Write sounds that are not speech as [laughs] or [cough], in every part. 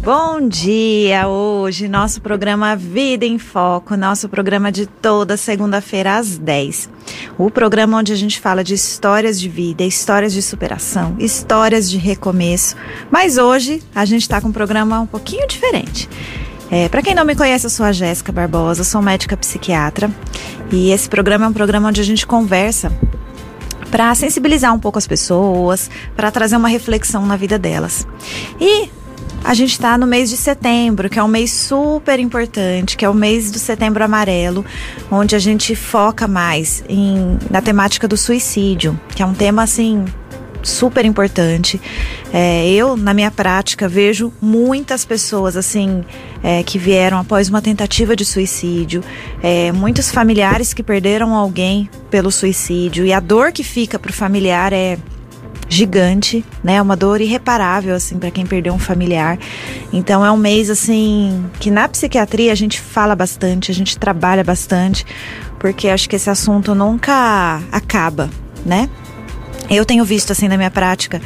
Bom dia! Hoje, nosso programa Vida em Foco, nosso programa de toda segunda-feira às 10. O programa onde a gente fala de histórias de vida, histórias de superação, histórias de recomeço. Mas hoje a gente está com um programa um pouquinho diferente. É, Para quem não me conhece, eu sou a Jéssica Barbosa, sou médica psiquiatra e esse programa é um programa onde a gente conversa para sensibilizar um pouco as pessoas, para trazer uma reflexão na vida delas. E a gente está no mês de setembro, que é um mês super importante, que é o mês do setembro amarelo, onde a gente foca mais em, na temática do suicídio, que é um tema assim super importante. É, eu, na minha prática, vejo muitas pessoas assim é, que vieram após uma tentativa de suicídio, é, muitos familiares que perderam alguém pelo suicídio e a dor que fica para o familiar é gigante, né? Uma dor irreparável assim para quem perdeu um familiar. Então é um mês assim que na psiquiatria a gente fala bastante, a gente trabalha bastante, porque acho que esse assunto nunca acaba, né? Eu tenho visto assim na minha prática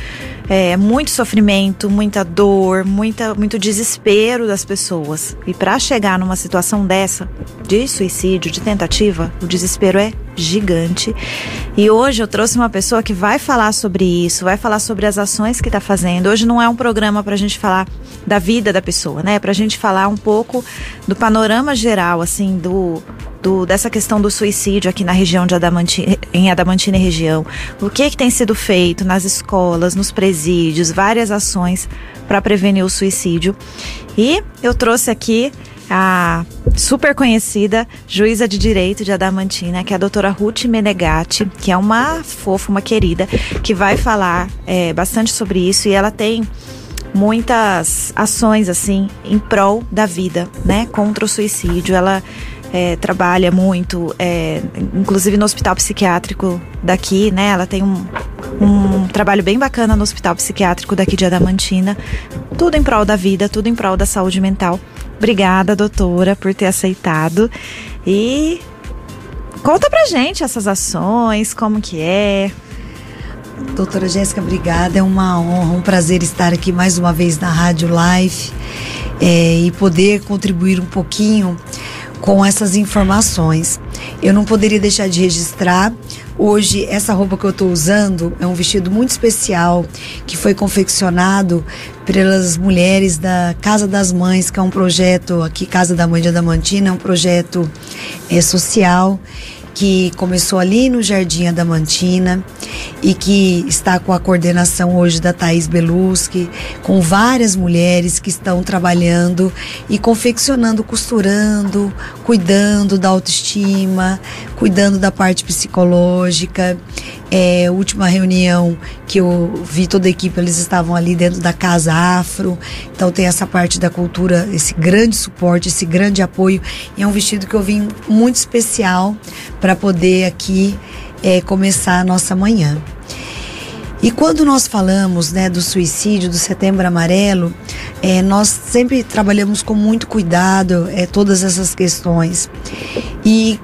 é, muito sofrimento, muita dor, muita, muito desespero das pessoas. E para chegar numa situação dessa, de suicídio, de tentativa, o desespero é gigante. E hoje eu trouxe uma pessoa que vai falar sobre isso, vai falar sobre as ações que está fazendo. Hoje não é um programa para a gente falar da vida da pessoa, né? É para a gente falar um pouco do panorama geral, assim, do do, dessa questão do suicídio aqui na região de Adamantina, em Adamantina e região. O que, que tem sido feito nas escolas, nos presídios, várias ações para prevenir o suicídio. E eu trouxe aqui a super conhecida juíza de direito de Adamantina, que é a doutora Ruth Menegatti, que é uma fofa, uma querida, que vai falar é, bastante sobre isso e ela tem muitas ações assim em prol da vida, né, contra o suicídio. Ela é, trabalha muito, é, inclusive no hospital psiquiátrico daqui, né? Ela tem um, um trabalho bem bacana no hospital psiquiátrico daqui de Adamantina. Tudo em prol da vida, tudo em prol da saúde mental. Obrigada, doutora, por ter aceitado. E conta pra gente essas ações, como que é. Doutora Jéssica, obrigada. É uma honra, um prazer estar aqui mais uma vez na Rádio Live é, e poder contribuir um pouquinho com essas informações. Eu não poderia deixar de registrar. Hoje, essa roupa que eu estou usando é um vestido muito especial que foi confeccionado pelas mulheres da Casa das Mães, que é um projeto aqui, Casa da Mãe de Adamantina, é um projeto é, social que começou ali no Jardim Adamantina e que está com a coordenação hoje da Thaís Beluschi, com várias mulheres que estão trabalhando e confeccionando, costurando, cuidando da autoestima, cuidando da parte psicológica. É, última reunião que eu vi toda a equipe, eles estavam ali dentro da Casa Afro. Então tem essa parte da cultura, esse grande suporte, esse grande apoio. E é um vestido que eu vim muito especial para poder aqui é, começar a nossa manhã. E quando nós falamos né, do suicídio, do setembro amarelo, é, nós sempre trabalhamos com muito cuidado é, todas essas questões. E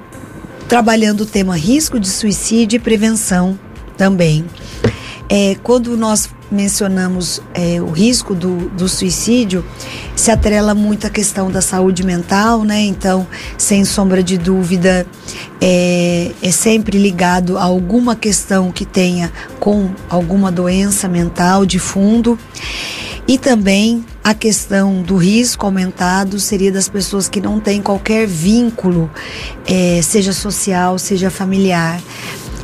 trabalhando o tema risco de suicídio e prevenção também. É, quando nós mencionamos é, o risco do, do suicídio, se atrela muito a questão da saúde mental, né? Então, sem sombra de dúvida, é, é sempre ligado a alguma questão que tenha com alguma doença mental de fundo. E também a questão do risco aumentado seria das pessoas que não têm qualquer vínculo, é, seja social, seja familiar.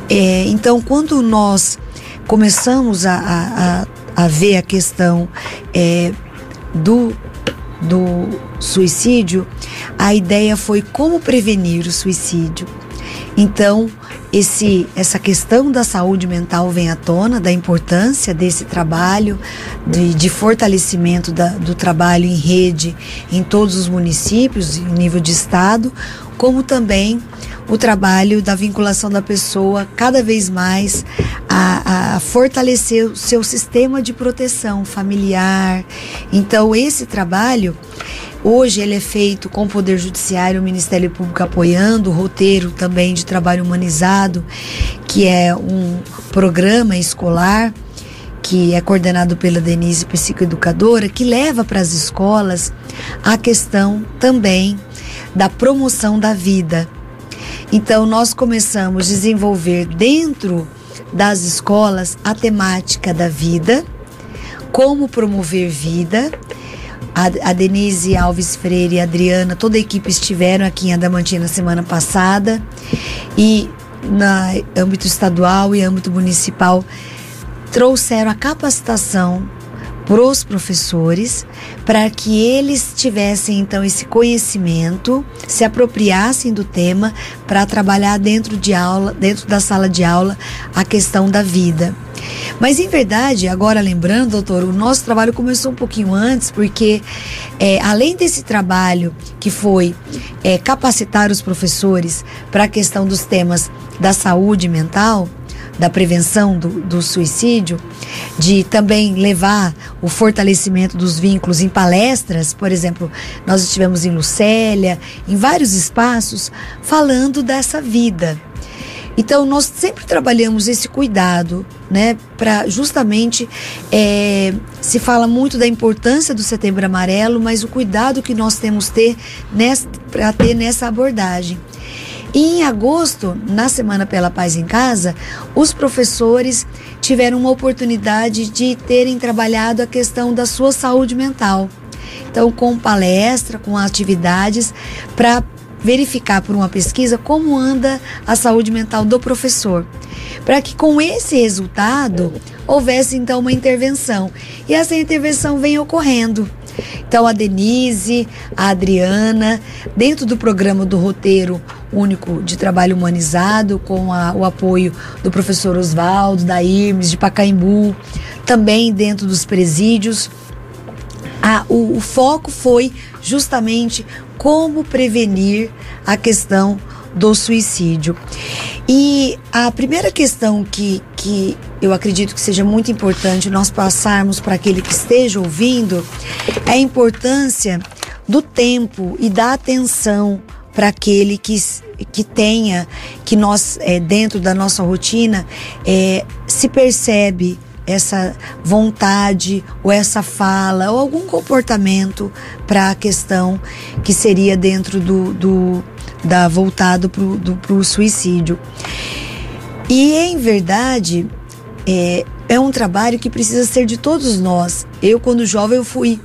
É, então, quando nós começamos a, a, a ver a questão é, do, do suicídio, a ideia foi como prevenir o suicídio. Então, esse, essa questão da saúde mental vem à tona, da importância desse trabalho, de, de fortalecimento da, do trabalho em rede em todos os municípios, em nível de estado, como também o trabalho da vinculação da pessoa cada vez mais a, a, fortalecer o seu sistema de proteção familiar. Então, esse trabalho. Hoje ele é feito com o Poder Judiciário, o Ministério Público apoiando, o roteiro também de trabalho humanizado, que é um programa escolar que é coordenado pela Denise, psicoeducadora, que leva para as escolas a questão também da promoção da vida. Então, nós começamos a desenvolver dentro das escolas a temática da vida, como promover vida. A, a Denise Alves Freire a Adriana, toda a equipe estiveram aqui em Adamantina semana passada. E na âmbito estadual e âmbito municipal trouxeram a capacitação para os professores, para que eles tivessem então esse conhecimento, se apropriassem do tema para trabalhar dentro de aula, dentro da sala de aula, a questão da vida. Mas em verdade, agora lembrando, doutor, o nosso trabalho começou um pouquinho antes, porque é, além desse trabalho que foi é, capacitar os professores para a questão dos temas da saúde mental, da prevenção do, do, suicídio, de também levar o fortalecimento dos vínculos em palestras, por exemplo, nós estivemos em Lucélia, em vários espaços, falando dessa vida. Então, nós sempre trabalhamos esse cuidado, né, para justamente é, se fala muito da importância do Setembro Amarelo, mas o cuidado que nós temos ter para ter nessa abordagem. E em agosto, na Semana pela Paz em Casa, os professores tiveram uma oportunidade de terem trabalhado a questão da sua saúde mental. Então, com palestra, com atividades, para verificar por uma pesquisa como anda a saúde mental do professor. Para que com esse resultado houvesse então uma intervenção. E essa intervenção vem ocorrendo. Então, a Denise, a Adriana, dentro do programa do roteiro único de trabalho humanizado, com a, o apoio do professor Oswaldo, da IRMES, de Pacaembu, também dentro dos presídios. O, o foco foi justamente como prevenir a questão do suicídio. E a primeira questão que, que eu acredito que seja muito importante nós passarmos para aquele que esteja ouvindo é a importância do tempo e da atenção para aquele que, que tenha, que nós, é, dentro da nossa rotina, é, se percebe essa vontade ou essa fala ou algum comportamento para a questão que seria dentro do, do da voltado para o suicídio. E em verdade é, é um trabalho que precisa ser de todos nós. Eu quando jovem eu fui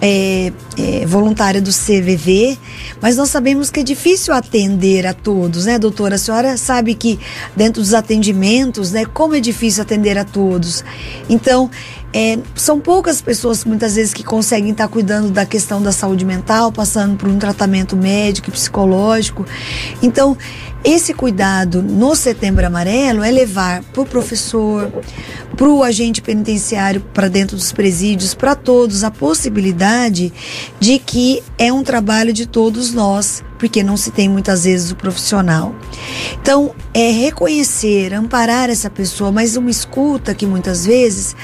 é, é, voluntária do CVV, mas nós sabemos que é difícil atender a todos, né, doutora? A senhora sabe que dentro dos atendimentos, né, como é difícil atender a todos. Então, é, são poucas pessoas muitas vezes que conseguem estar cuidando da questão da saúde mental, passando por um tratamento médico e psicológico. Então, esse cuidado no Setembro Amarelo é levar para o professor, para o agente penitenciário, para dentro dos presídios, para todos, a possibilidade de que é um trabalho de todos nós porque não se tem muitas vezes o profissional. Então, é reconhecer, amparar essa pessoa, mas uma escuta que muitas vezes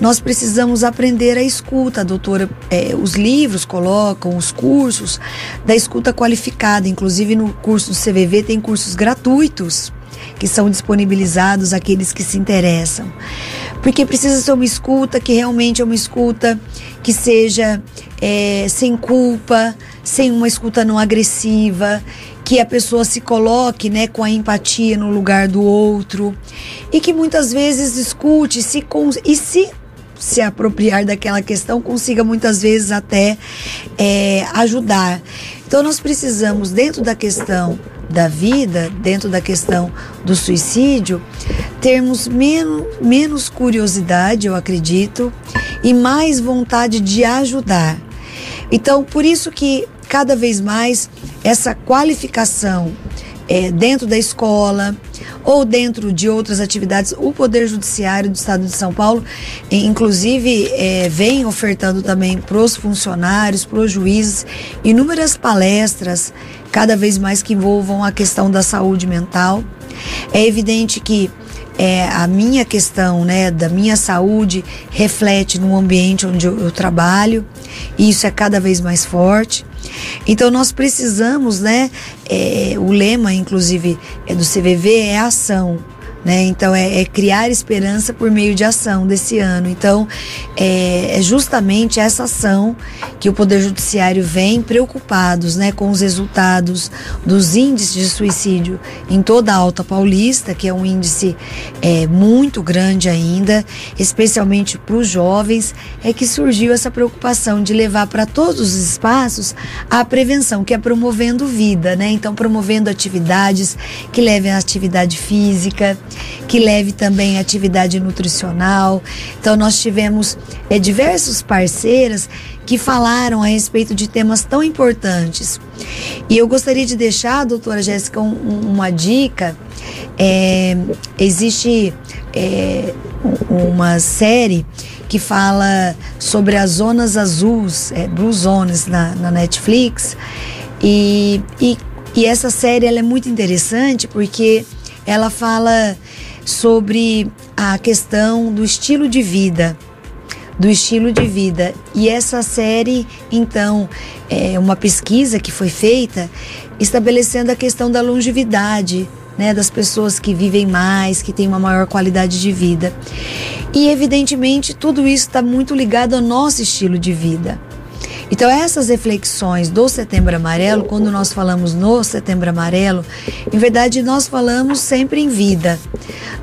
nós precisamos aprender a escuta. A doutora, é, os livros colocam, os cursos da escuta qualificada, inclusive no curso do CVV tem cursos gratuitos que são disponibilizados àqueles que se interessam. Porque precisa ser uma escuta que realmente é uma escuta que seja é, sem culpa, sem uma escuta não agressiva, que a pessoa se coloque né, com a empatia no lugar do outro e que muitas vezes escute se, e se se apropriar daquela questão consiga muitas vezes até é, ajudar. Então nós precisamos, dentro da questão da vida, dentro da questão do suicídio, termos menos, menos curiosidade, eu acredito, e mais vontade de ajudar. Então, por isso que cada vez mais essa qualificação é, dentro da escola ou dentro de outras atividades, o Poder Judiciário do Estado de São Paulo, inclusive, é, vem ofertando também para os funcionários, para os juízes, inúmeras palestras, cada vez mais que envolvam a questão da saúde mental. É evidente que é, a minha questão, né, da minha saúde reflete no ambiente onde eu, eu trabalho e isso é cada vez mais forte. Então nós precisamos, né, é, o lema inclusive é do CVV é ação, Né? Então é, é, criar esperança por meio de ação desse ano. Então é, é, justamente essa ação que o Poder Judiciário vem preocupados né, com os resultados dos índices de suicídio em toda a Alta Paulista, que é um índice é, muito grande ainda, especialmente para os jovens, é que surgiu essa preocupação de levar para todos os espaços a prevenção, que é promovendo vida, né? Então promovendo atividades que levem à atividade física, que leve também atividade nutricional. Então nós tivemos é, diversos parceiras que falaram a respeito de temas tão importantes. E eu gostaria de deixar, doutora Jéssica, um, uma dica. É, existe é, uma série que fala sobre as zonas azuis, é, Blue Zones, na, na Netflix. E, e, e essa série ela é muito interessante porque ela fala sobre a questão do estilo de vida do estilo de vida. E essa série, então, é uma pesquisa que foi feita estabelecendo a questão da longevidade, né, das pessoas que vivem mais, que têm uma maior qualidade de vida. E evidentemente tudo isso está muito ligado ao nosso estilo de vida. Então, essas reflexões do Setembro Amarelo, quando nós falamos no Setembro Amarelo, em verdade nós falamos sempre em vida.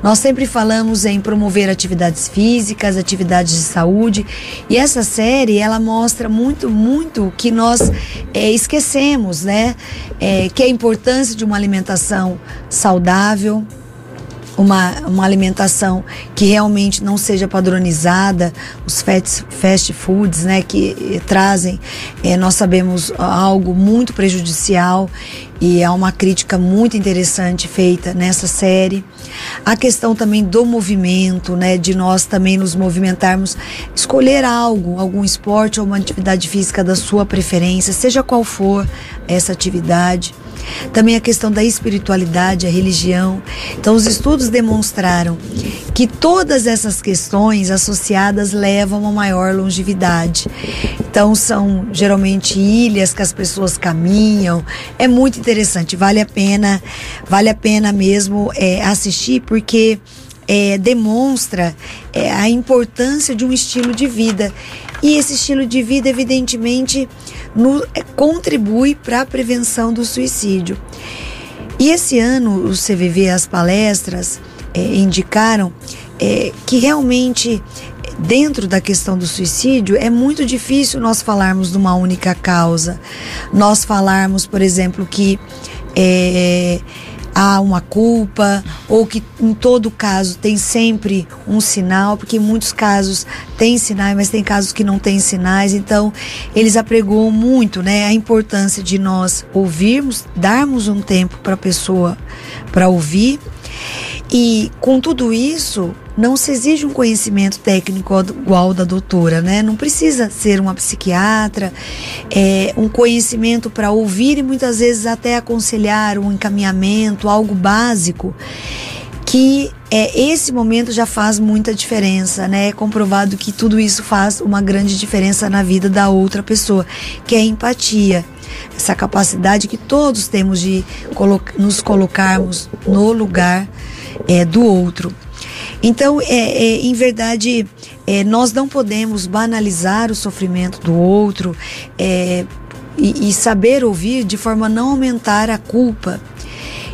Nós sempre falamos em promover atividades físicas, atividades de saúde. E essa série, ela mostra muito, muito que nós é, esquecemos, né? É, que é a importância de uma alimentação saudável, uma, uma alimentação que realmente não seja padronizada, os fast, fast foods, né, que trazem, é, nós sabemos, algo muito prejudicial e há uma crítica muito interessante feita nessa série. A questão também do movimento, né, de nós também nos movimentarmos, escolher algo, algum esporte ou uma atividade física da sua preferência, seja qual for essa atividade. Também a questão da espiritualidade, a religião. Então, os estudos demonstraram que todas essas questões associadas levam a maior longevidade. Então, são geralmente ilhas que as pessoas caminham. É muito interessante, vale a pena, vale a pena mesmo é, assistir, porque é, demonstra é, a importância de um estilo de vida. E esse estilo de vida, evidentemente, no, é, contribui para a prevenção do suicídio. E esse ano, o CVV, as palestras é, indicaram é, que realmente, dentro da questão do suicídio, é muito difícil nós falarmos de uma única causa. Nós falarmos, por exemplo, que. É, há uma culpa ou que em todo caso tem sempre um sinal, porque em muitos casos tem sinais, mas tem casos que não tem sinais. Então, eles apregoam muito, né, a importância de nós ouvirmos, darmos um tempo para a pessoa para ouvir. E com tudo isso, não se exige um conhecimento técnico igual da doutora, né? Não precisa ser uma psiquiatra, é, um conhecimento para ouvir e muitas vezes até aconselhar um encaminhamento, algo básico que é, esse momento já faz muita diferença, né? É comprovado que tudo isso faz uma grande diferença na vida da outra pessoa, que é empatia. Essa capacidade que todos temos de nos colocarmos no lugar é, do outro. Então, é, é em verdade, é, nós não podemos banalizar o sofrimento do outro é, e, e saber ouvir de forma a não aumentar a culpa.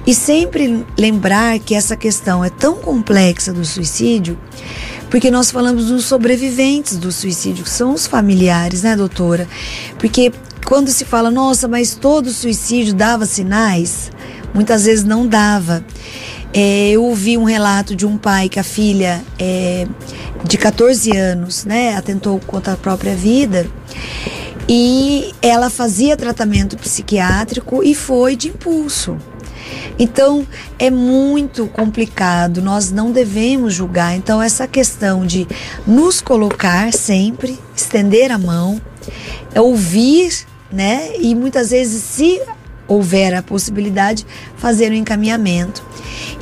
E sempre lembrar que essa questão é tão complexa do suicídio, porque nós falamos dos sobreviventes do suicídio, que são os familiares, né, doutora? Porque quando se fala, nossa, mas todo suicídio dava sinais, muitas vezes não dava. É, eu ouvi um relato de um pai que a filha é, de 14 anos, né, atentou contra a própria vida e ela fazia tratamento psiquiátrico e foi de impulso. Então é muito complicado, nós não devemos julgar. Então, essa questão de nos colocar sempre, estender a mão, ouvir, né? E muitas vezes, se houver a possibilidade, fazer o um encaminhamento.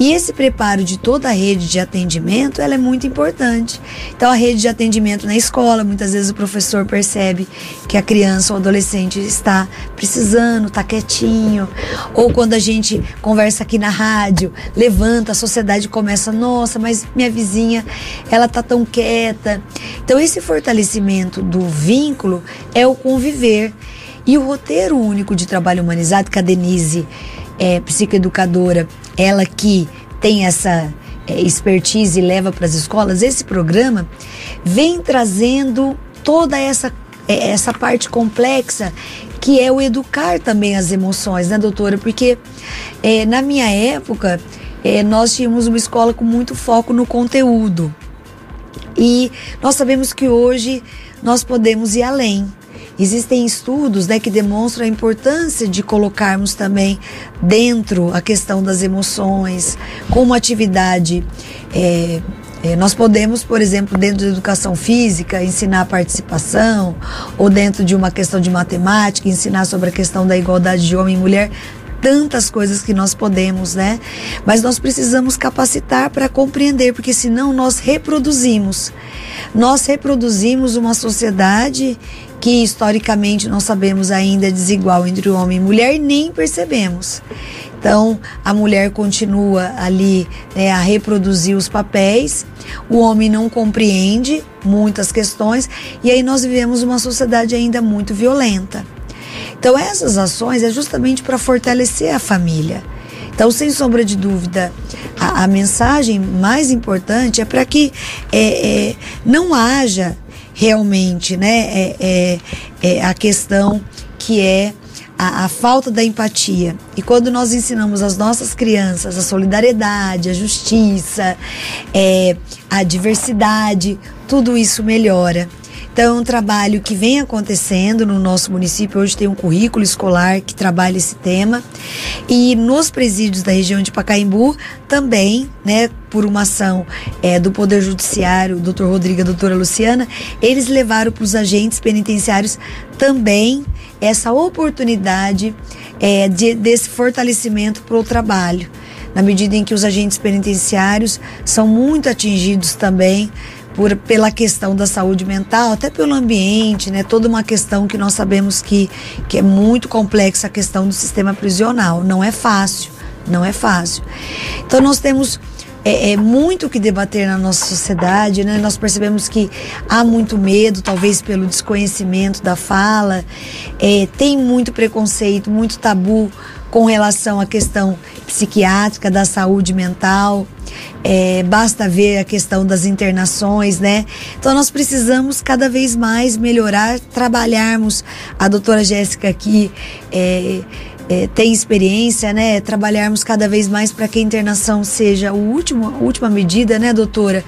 E esse preparo de toda a rede de atendimento, ela é muito importante. Então a rede de atendimento na escola, muitas vezes o professor percebe que a criança ou adolescente está precisando, está quietinho, ou quando a gente conversa aqui na rádio, levanta, a sociedade começa, nossa, mas minha vizinha, ela tá tão quieta. Então esse fortalecimento do vínculo é o conviver. E o roteiro único de trabalho humanizado que a Denise é psicoeducadora, ela que tem essa é, expertise e leva para as escolas, esse programa vem trazendo toda essa, é, essa parte complexa que é o educar também as emoções, né, doutora? Porque é, na minha época, é, nós tínhamos uma escola com muito foco no conteúdo. E nós sabemos que hoje nós podemos ir além. Existem estudos né, que demonstram a importância de colocarmos também dentro a questão das emoções, como atividade. É, é, nós podemos, por exemplo, dentro da educação física, ensinar participação, ou dentro de uma questão de matemática, ensinar sobre a questão da igualdade de homem e mulher tantas coisas que nós podemos, né? Mas nós precisamos capacitar para compreender, porque senão nós reproduzimos. Nós reproduzimos uma sociedade que historicamente nós sabemos ainda é desigual entre o homem e mulher nem percebemos. Então, a mulher continua ali né, a reproduzir os papéis, o homem não compreende muitas questões e aí nós vivemos uma sociedade ainda muito violenta. Então, essas ações é justamente para fortalecer a família. Então, sem sombra de dúvida, a, a mensagem mais importante é para que é, é, não haja realmente, né, é, é, é a questão que é a, a, falta da empatia. E quando nós ensinamos às nossas crianças a solidariedade, a justiça, é, a diversidade, tudo isso melhora. Então, é um trabalho que vem acontecendo no nosso município. Hoje tem um currículo escolar que trabalha esse tema. E nos presídios da região de Pacaembu, também, né, por uma ação é, do Poder Judiciário, doutor Rodrigo e doutora Luciana, eles levaram para os agentes penitenciários também essa oportunidade é, de, desse fortalecimento para o trabalho. Na medida em que os agentes penitenciários são muito atingidos também por, pela questão da saúde mental, até pelo ambiente, né? Toda uma questão que nós sabemos que, que é muito complexa a questão do sistema prisional. Não é fácil, não é fácil. Então nós temos é, é, muito que debater na nossa sociedade, né? Nós percebemos que há muito medo, talvez pelo desconhecimento da fala, é, tem muito preconceito, muito tabu com relação à questão psiquiátrica, da saúde mental. É, basta ver a questão das internações, né? Então nós precisamos cada vez mais melhorar, trabalharmos. A doutora Jéssica aqui é, é, tem experiência, né? Trabalharmos cada vez mais para que a internação seja o último, a última medida, né, doutora?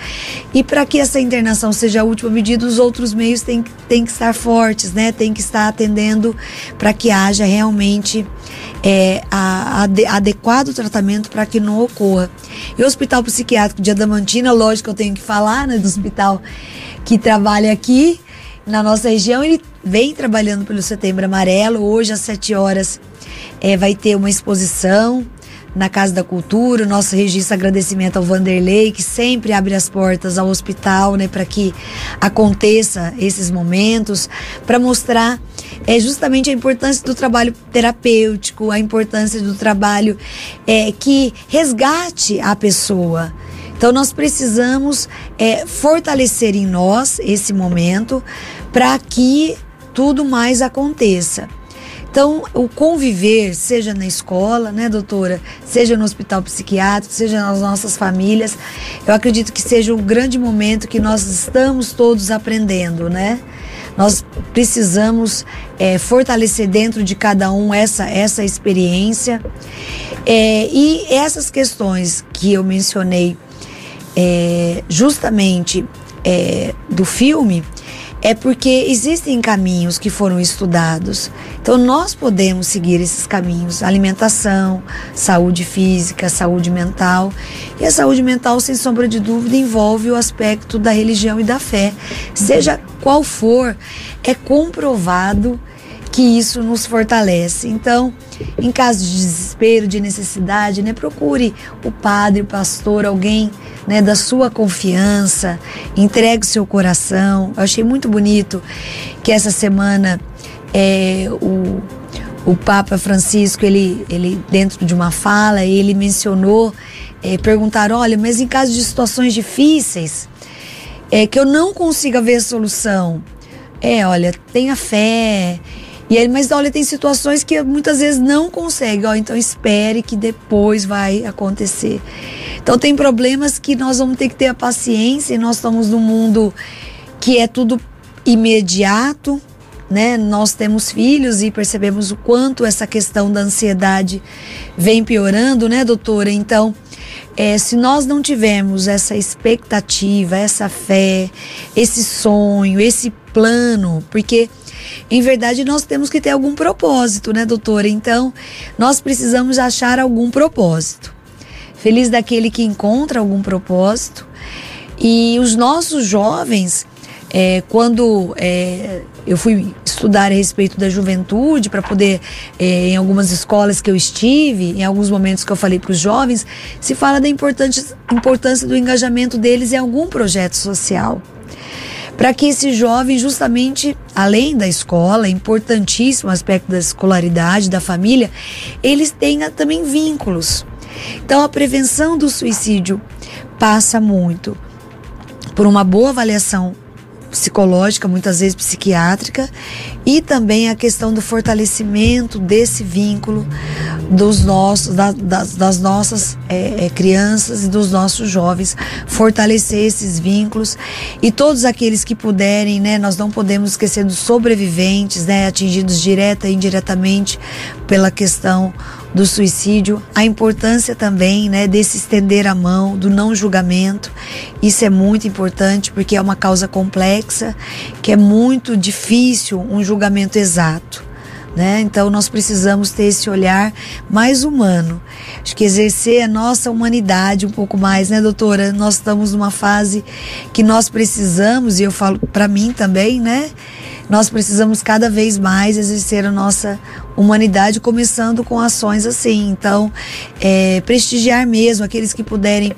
E para que essa internação seja a última medida, os outros meios têm, têm que estar fortes, né? Tem que estar atendendo para que haja realmente é, a, a, adequado tratamento para que não ocorra. E o Hospital Psiquiátrico de Adamantina, lógico que eu tenho que falar, né, do hospital que trabalha aqui na nossa região, ele vem trabalhando pelo Setembro Amarelo. Hoje, às 7 horas, é, vai ter uma exposição na Casa da Cultura, o nosso registro agradecimento ao Vanderlei, que sempre abre as portas ao hospital, né, para que aconteça esses momentos, para mostrar é justamente a importância do trabalho terapêutico, a importância do trabalho é, que resgate a pessoa. Então nós precisamos é, fortalecer em nós esse momento para que tudo mais aconteça. Então, o conviver, seja na escola, né, doutora, seja no hospital psiquiátrico, seja nas nossas famílias, eu acredito que seja um grande momento que nós estamos todos aprendendo, né? Nós precisamos é, fortalecer dentro de cada um essa, essa experiência. É, e essas questões que eu mencionei é, justamente é, do filme, é porque existem caminhos que foram estudados. Então nós podemos seguir esses caminhos: alimentação, saúde física, saúde mental. E a saúde mental, sem sombra de dúvida, envolve o aspecto da religião e da fé. Seja qual for, é comprovado que isso nos fortalece. Então, em caso de desespero, de necessidade, né, procure o padre, o pastor, alguém né, da sua confiança, entregue seu coração. Eu achei muito bonito que essa semana é, o, o Papa Francisco, ele, ele dentro de uma fala, ele mencionou, é, perguntaram, olha, mas em caso de situações difíceis, é que eu não consiga ver solução, é, olha, tenha fé, e ele, mas olha, tem situações que muitas vezes não consegue, ó, então espere que depois vai acontecer. Então tem problemas que nós vamos ter que ter a paciência, e nós estamos num mundo que é tudo imediato, né? Nós temos filhos e percebemos o quanto essa questão da ansiedade vem piorando, né, doutora? Então, é, se nós não tivermos essa expectativa, essa fé, esse sonho, esse plano, porque em verdade, nós temos que ter algum propósito, né, doutora? Então, nós precisamos achar algum propósito. Feliz daquele que encontra algum propósito. E os nossos jovens, é, quando é, eu fui estudar a respeito da juventude, para poder, é, em algumas escolas que eu estive, em alguns momentos que eu falei para os jovens, se fala da importância do engajamento deles em algum projeto social para que esse jovem, justamente além da escola, importantíssimo aspecto da escolaridade, da família, eles tenham também vínculos. Então, a prevenção do suicídio passa muito por uma boa avaliação psicológica, muitas vezes psiquiátrica, e também a questão do fortalecimento desse vínculo dos nossos, da, das, das, nossas é, é, crianças e dos nossos jovens, fortalecer esses vínculos e todos aqueles que puderem, né, nós não podemos esquecer dos sobreviventes, né, atingidos direta e indiretamente pela questão do suicídio, a importância também, né, desse estender a mão, do não julgamento. Isso é muito importante porque é uma causa complexa, que é muito difícil um julgamento exato. Né? Então nós precisamos ter esse olhar mais humano. Acho que exercer a nossa humanidade um pouco mais, né, doutora? Nós estamos numa fase que nós precisamos, e eu falo para mim também, né? nós precisamos cada vez mais exercer a nossa humanidade, começando com ações assim. Então, é, prestigiar mesmo aqueles que puderem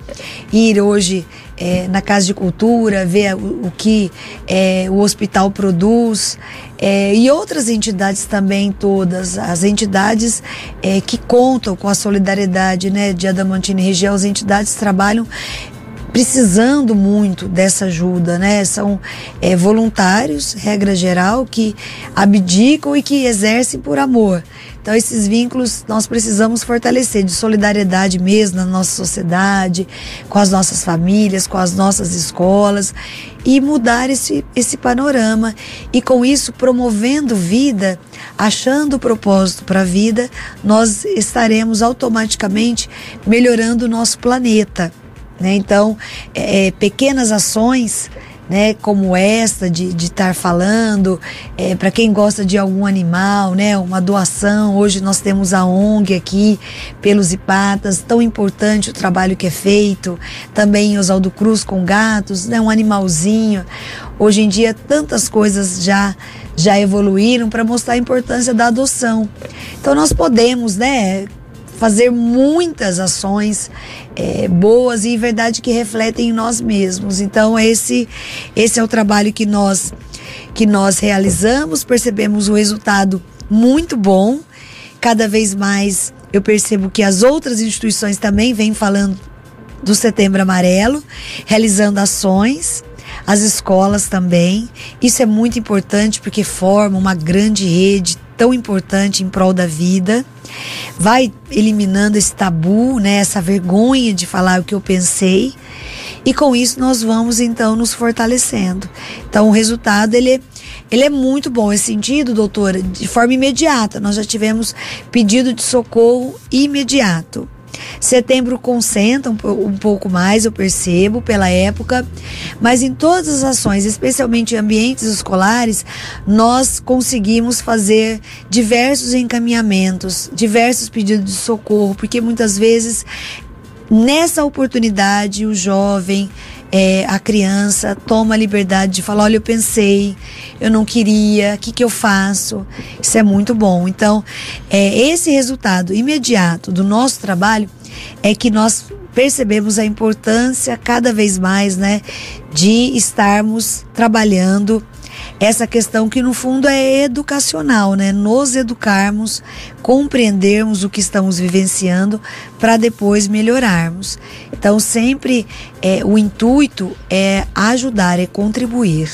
ir hoje é, na Casa de Cultura, ver o, o que é, o hospital produz. É, e outras entidades também, todas, as entidades é, que contam com a solidariedade né, de Adamantina e região, as entidades trabalham precisando muito dessa ajuda, né? São é, voluntários, regra geral, que abdicam e que exercem por amor. Então, esses vínculos nós precisamos fortalecer de solidariedade mesmo na nossa sociedade, com as nossas famílias, com as nossas escolas e mudar esse, esse panorama. E com isso, promovendo vida, achando o propósito para a vida, nós estaremos automaticamente melhorando o nosso planeta. Né? Então, é, pequenas ações né, como esta de estar falando, é, para quem gosta de algum animal, né, uma doação. Hoje nós temos a ONG aqui, pelos Ipatas, tão importante o trabalho que é feito. Também Oswaldo Cruz com gatos, né, um animalzinho. Hoje em dia tantas coisas já já evoluíram para mostrar a importância da adoção. Então nós podemos, né, fazer muitas ações é, boas e em verdade que refletem em nós mesmos. Então esse esse é o trabalho que nós que nós realizamos, percebemos o resultado muito bom. Cada vez mais eu percebo que as outras instituições também vêm falando do Setembro Amarelo, realizando ações as escolas também. Isso é muito importante porque forma uma grande rede tão importante em prol da vida. Vai eliminando esse tabu, né, essa vergonha de falar o que eu pensei. E com isso nós vamos então nos fortalecendo. Então o resultado ele é, ele é muito bom. Esse sentido, doutora, de forma imediata. Nós já tivemos pedido de socorro imediato. Setembro concentra um, um, pouco mais, eu percebo, pela época, mas em todas as ações, especialmente em ambientes escolares, nós conseguimos fazer diversos encaminhamentos, diversos pedidos de socorro, porque muitas vezes nessa oportunidade o jovem é, a criança toma a liberdade de falar: olha, eu pensei, eu não queria, o que, que eu faço? Isso é muito bom. Então, é, esse resultado imediato do nosso trabalho é que nós percebemos a importância cada vez mais, né, de estarmos trabalhando essa questão que no fundo é educacional, né? Nos educarmos, compreendermos o que estamos vivenciando para depois melhorarmos. Então sempre é, o intuito é ajudar, é contribuir.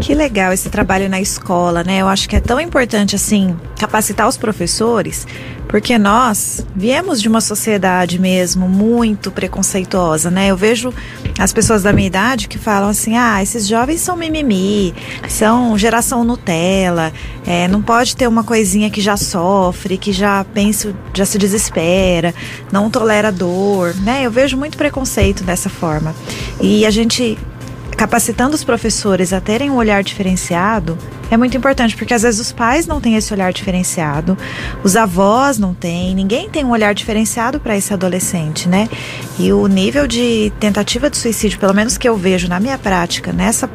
Que legal esse trabalho na escola, né? Eu acho que é tão importante assim capacitar os professores, porque nós viemos de uma sociedade mesmo muito preconceituosa, né? Eu vejo as pessoas da minha idade que falam assim: ah, esses jovens são mimimi, são geração Nutella, é, não pode ter uma coisinha que já sofre, que já pensa, já se desespera, não tolera dor, né? Eu vejo muito preconceito dessa forma. E a gente capacitando os professores a terem um olhar diferenciado é muito importante, porque às vezes os pais não têm esse olhar diferenciado, os avós não têm, ninguém tem um olhar diferenciado para esse adolescente, né? E o nível de tentativa de suicídio, pelo menos que eu vejo na minha prática, nessa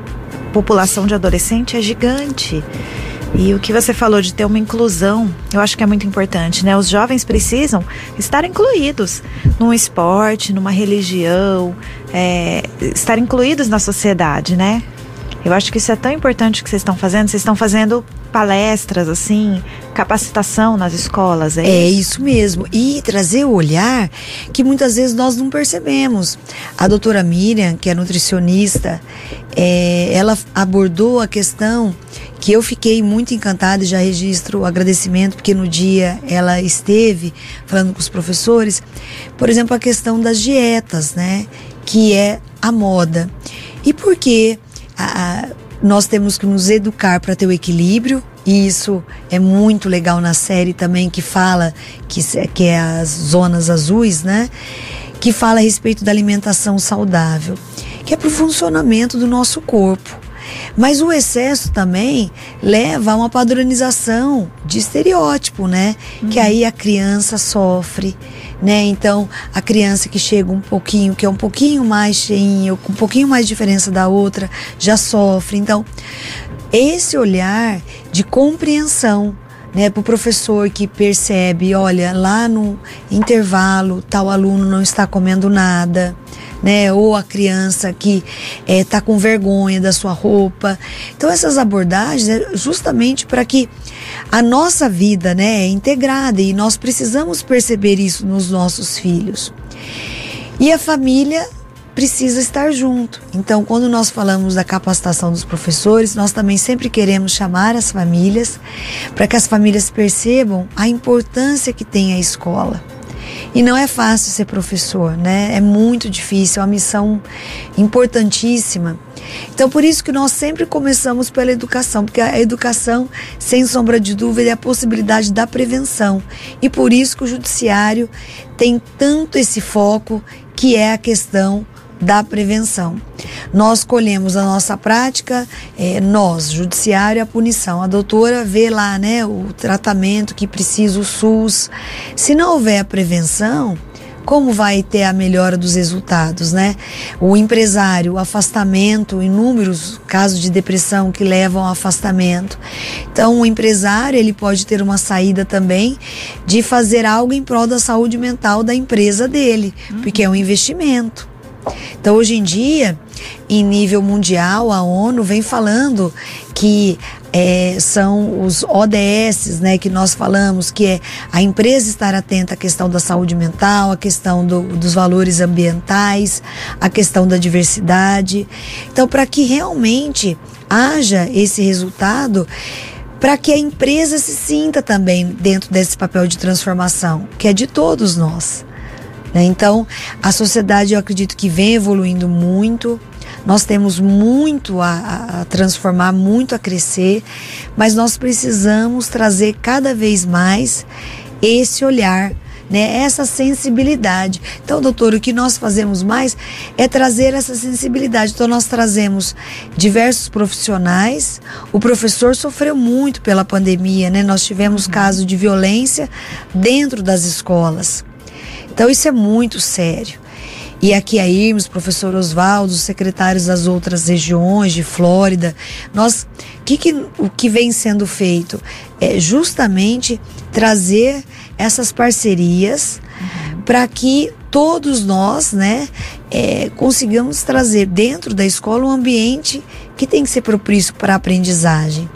população de adolescente, é gigante. E o que você falou de ter uma inclusão, eu acho que é muito importante, né? Os jovens precisam estar incluídos num esporte, numa religião, é, estar incluídos na sociedade, né? Eu acho que isso é tão importante que vocês estão fazendo. Vocês estão fazendo palestras, assim, capacitação nas escolas, é, é isso? mesmo. E trazer o olhar que muitas vezes nós não percebemos. A doutora Miriam, que é nutricionista, é, ela abordou a questão que eu fiquei muito encantada e já registro o agradecimento, porque no dia ela esteve falando com os professores, por exemplo, a questão das dietas, né? Que é a moda. E por que nós temos que nos educar para ter o equilíbrio, e isso é muito legal na série também, que fala, que, que é as zonas azuis, né? Que fala a respeito da alimentação saudável, que é para o funcionamento do nosso corpo. Mas o excesso também leva a uma padronização de estereótipo, né? Uhum. Que aí a criança sofre, né? Então, a criança que chega um pouquinho, que é um pouquinho mais cheinha, com um pouquinho mais diferença da outra, já sofre. Então, esse olhar de compreensão né, para o professor que percebe, olha, lá no intervalo tal aluno não está comendo nada, né? Ou a criança que está eh, com vergonha da sua roupa. Então essas abordagens é justamente para que a nossa vida, né, é integrada e nós precisamos perceber isso nos nossos filhos. E a família precisa estar junto. Então, quando nós falamos da capacitação dos professores, nós também sempre queremos chamar as famílias para que as famílias percebam a importância que tem a escola. E não é fácil ser professor, né? É muito difícil, é uma missão importantíssima. Então, por isso que nós sempre começamos pela educação, porque a educação, sem sombra de dúvida, é a possibilidade da prevenção. E por isso que o judiciário tem tanto esse foco, que é a questão da prevenção. Nós colhemos a nossa prática, é, nós, judiciário, a punição. A doutora vê lá, né, o tratamento que precisa o SUS. Se não houver a prevenção, como vai ter a melhora dos resultados, né? O empresário, o afastamento, inúmeros casos de depressão que levam ao afastamento. Então, o empresário, ele pode ter uma saída também de fazer algo em prol da saúde mental da empresa dele, uhum. porque é um investimento. Então, hoje em dia, em nível mundial, a ONU vem falando que é, são os ODS, né, que nós falamos, que é a empresa estar atenta à questão da saúde mental, à questão do, dos valores ambientais, à questão da diversidade. Então, para que realmente haja esse resultado, para que a empresa se sinta também dentro desse papel de transformação, que é de todos nós. Né? Então, a sociedade eu acredito que vem evoluindo muito. Nós temos muito a, a, transformar, muito a crescer, mas nós precisamos trazer cada vez mais esse olhar, né, essa sensibilidade. Então, doutor, o que nós fazemos mais é trazer essa sensibilidade. Então, nós trazemos diversos profissionais. O professor sofreu muito pela pandemia, né? Nós tivemos uhum. casos de violência dentro das escolas. Então isso é muito sério. e aqui a IRMS, professor Oswaldo, secretários das outras regiões de Flórida, nós que, que o que vem sendo feito é justamente trazer essas parcerias uhum. para que todos nós, né, é, consigamos trazer dentro da escola um ambiente que tem que ser propício para a aprendizagem.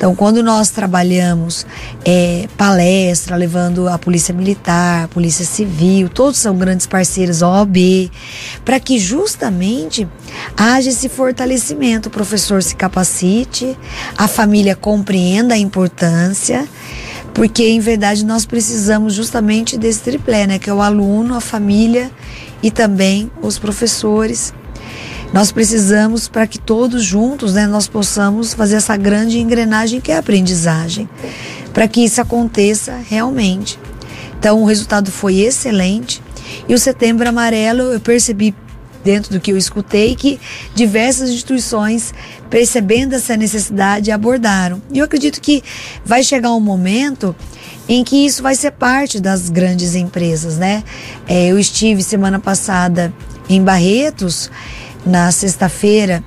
Então, quando nós trabalhamos é, palestra, levando a Polícia Militar, a Polícia Civil, todos são grandes parceiros, OAB, para que justamente haja esse fortalecimento, o professor se capacite, a família compreenda a importância, porque em verdade nós precisamos justamente desse triplé, né, que é o aluno, a família e também os professores nós precisamos para que todos juntos, né, nós possamos fazer essa grande engrenagem que é a aprendizagem, para que isso aconteça realmente. Então o resultado foi excelente e o Setembro Amarelo eu percebi dentro do que eu escutei que diversas instituições percebendo essa necessidade abordaram. E eu acredito que vai chegar um momento em que isso vai ser parte das grandes empresas, né? É, eu estive semana passada em Barretos na sexta-feira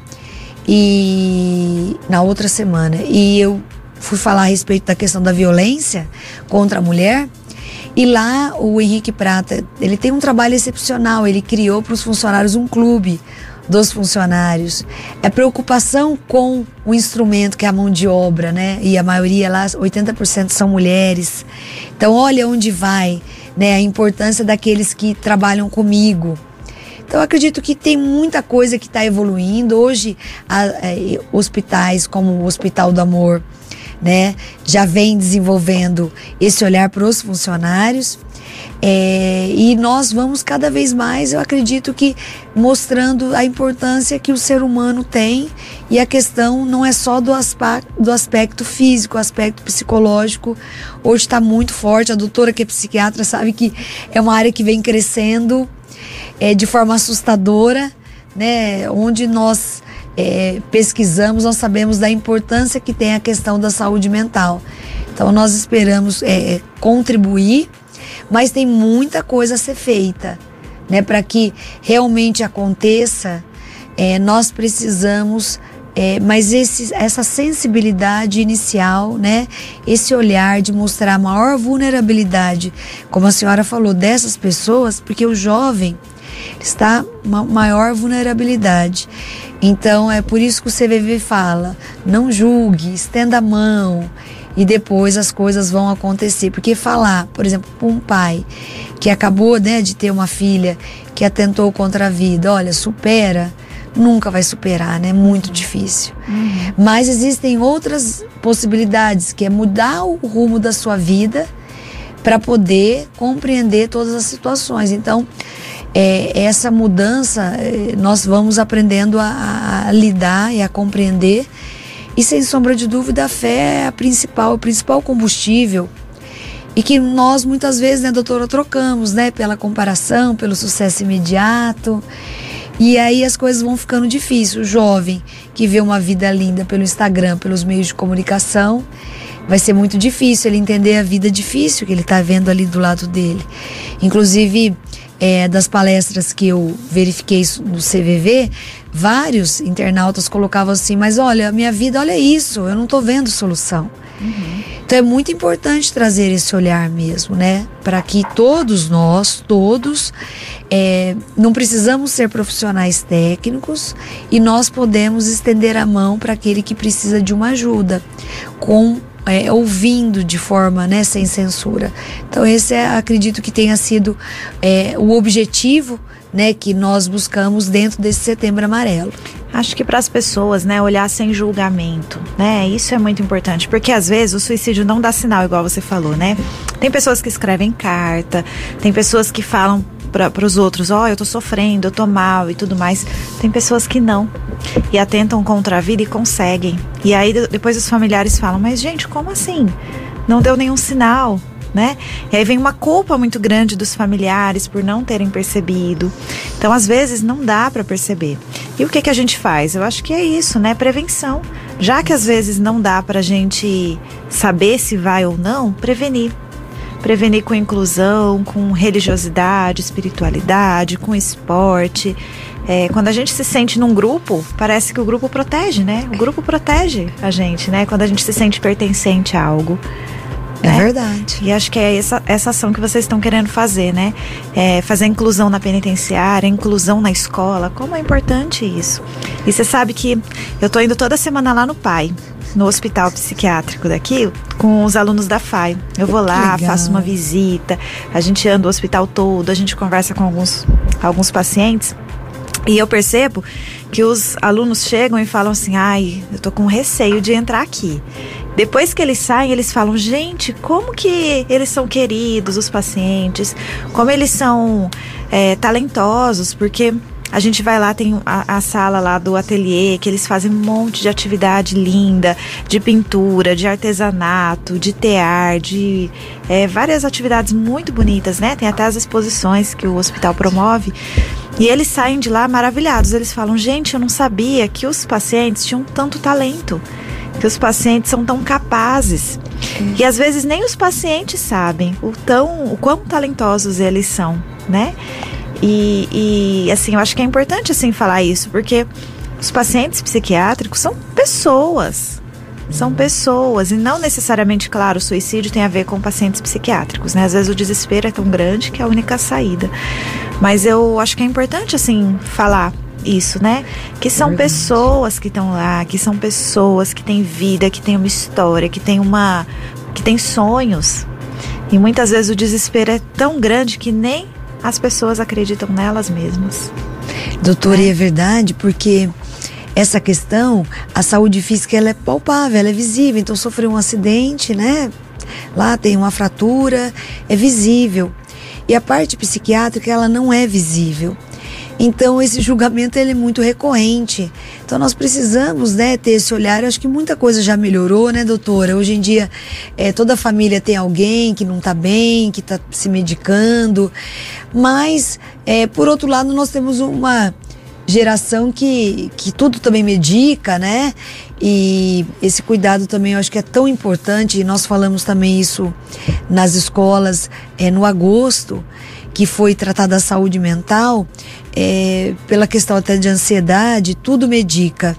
e na outra semana. E eu fui falar a respeito da questão da violência contra a mulher. E lá o Henrique Prata, ele tem um trabalho excepcional. Ele criou para os funcionários um clube dos funcionários. É preocupação com o instrumento que é a mão de obra, né? E a maioria lá, 80% são mulheres. Então olha onde vai, né? A importância daqueles que trabalham comigo. Então, eu acredito que tem muita coisa que está evoluindo. Hoje, a, é, hospitais como o Hospital do Amor, né, já vem desenvolvendo esse olhar para os funcionários. É, e nós vamos cada vez mais, eu acredito que mostrando a importância que o ser humano tem e a questão não é só do, aspecto, do aspecto físico, aspecto psicológico hoje está muito forte. A doutora que é psiquiatra sabe que é uma área que vem crescendo é, de forma assustadora, né? Onde nós é, pesquisamos, nós sabemos da importância que tem a questão da saúde mental. Então nós esperamos é, contribuir, mas tem muita coisa a ser feita, né? Para que realmente aconteça, é, nós precisamos é, mas esse, essa sensibilidade inicial, né, esse olhar de mostrar maior vulnerabilidade, como a senhora falou, dessas pessoas, porque o jovem está uma maior vulnerabilidade. Então é por isso que o CVV fala: não julgue, estenda a mão e depois as coisas vão acontecer. Porque falar, por exemplo, para um pai que acabou né, de ter uma filha que atentou contra a vida, olha, supera, nunca vai superar, né? Muito difícil. Uhum. Mas existem outras possibilidades, que é mudar o rumo da sua vida para poder compreender todas as situações. Então, é, essa mudança é, nós vamos aprendendo a, a, lidar e a compreender. E sem sombra de dúvida, a fé é a principal, o principal combustível. E que nós muitas vezes, né, doutora, trocamos, né, pela comparação, pelo sucesso imediato. E aí as coisas vão ficando difíceis. O jovem que vê uma vida linda pelo Instagram, pelos meios de comunicação, vai ser muito difícil ele entender a vida difícil que ele está vendo ali do lado dele. Inclusive, é, das palestras que eu verifiquei no CVV, vários internautas colocavam assim: Mas olha, minha vida, olha isso, eu não estou vendo solução. Uhum. Então é muito importante trazer esse olhar mesmo, né? Para que todos nós, todos, é, não precisamos ser profissionais técnicos e nós podemos estender a mão para aquele que precisa de uma ajuda, com é, ouvindo de forma né, sem censura. Então esse é, acredito que tenha sido é, o objetivo né, que nós buscamos dentro desse Setembro Amarelo. Acho que para as pessoas, né, olhar sem julgamento, né? Isso é muito importante, porque às vezes o suicídio não dá sinal, igual você falou, né? Tem pessoas que escrevem carta, tem pessoas que falam para os outros, ó, oh, eu tô sofrendo, eu tô mal e tudo mais. Tem pessoas que não e atentam contra a vida e conseguem. E aí depois os familiares falam, mas gente, como assim? Não deu nenhum sinal, né? E aí vem uma culpa muito grande dos familiares por não terem percebido. Então, às vezes, não dá para perceber. E o que, que a gente faz? Eu acho que é isso, né? Prevenção. Já que às vezes não dá para a gente saber se vai ou não, prevenir. Prevenir com inclusão, com religiosidade, espiritualidade, com esporte. É, quando a gente se sente num grupo, parece que o grupo protege, né? O grupo protege a gente, né? Quando a gente se sente pertencente a algo. É né? verdade. E acho que é essa, essa ação que vocês estão querendo fazer, né? É fazer inclusão na penitenciária, inclusão na escola. Como é importante isso. E você sabe que eu tô indo toda semana lá no PAI, no hospital psiquiátrico daqui, com os alunos da FAI. Eu vou lá, faço uma visita, a gente anda o hospital todo, a gente conversa com alguns, alguns pacientes. E eu percebo que os alunos chegam e falam assim: ai, eu tô com receio de entrar aqui. Depois que eles saem, eles falam: gente, como que eles são queridos, os pacientes, como eles são é, talentosos, porque a gente vai lá, tem a, a, sala lá do ateliê, que eles fazem um monte de atividade linda, de pintura, de artesanato, de tear, de é, várias atividades muito bonitas, né? Tem até as exposições que o hospital promove. E eles saem de lá maravilhados. Eles falam: gente, eu não sabia que os pacientes tinham tanto talento que os pacientes são tão capazes. Hum. E às vezes nem os pacientes sabem o tão o quão talentosos eles são, né? E, e assim, eu acho que é importante assim falar isso, porque os pacientes psiquiátricos são pessoas. São pessoas e não necessariamente, claro, o suicídio tem a ver com pacientes psiquiátricos, né? Às vezes o desespero é tão grande que é a única saída. Mas eu acho que é importante assim falar isso, né? Que são pessoas que estão lá, que são pessoas que têm vida, que têm uma história, que têm uma que têm sonhos. E muitas vezes o desespero é tão grande que nem as pessoas acreditam nelas mesmas. Doutora, é, é verdade, porque essa questão, a saúde física ela é palpável, ela é visível. Então, sofreu um acidente, né? Lá tem uma fratura, é visível. E a parte psiquiátrica, ela não é visível. Então esse julgamento ele é muito recorrente. Então nós precisamos, né, ter esse olhar. Eu acho que muita coisa já melhorou, né, doutora? Hoje em dia é, toda família tem alguém que não está bem, que está se medicando. Mas é, por outro lado nós temos uma geração que, que tudo também medica, né? E esse cuidado também eu acho que é tão importante. E nós falamos também isso nas escolas é, no agosto que foi tratada a saúde mental, é, pela questão até de ansiedade, tudo medica.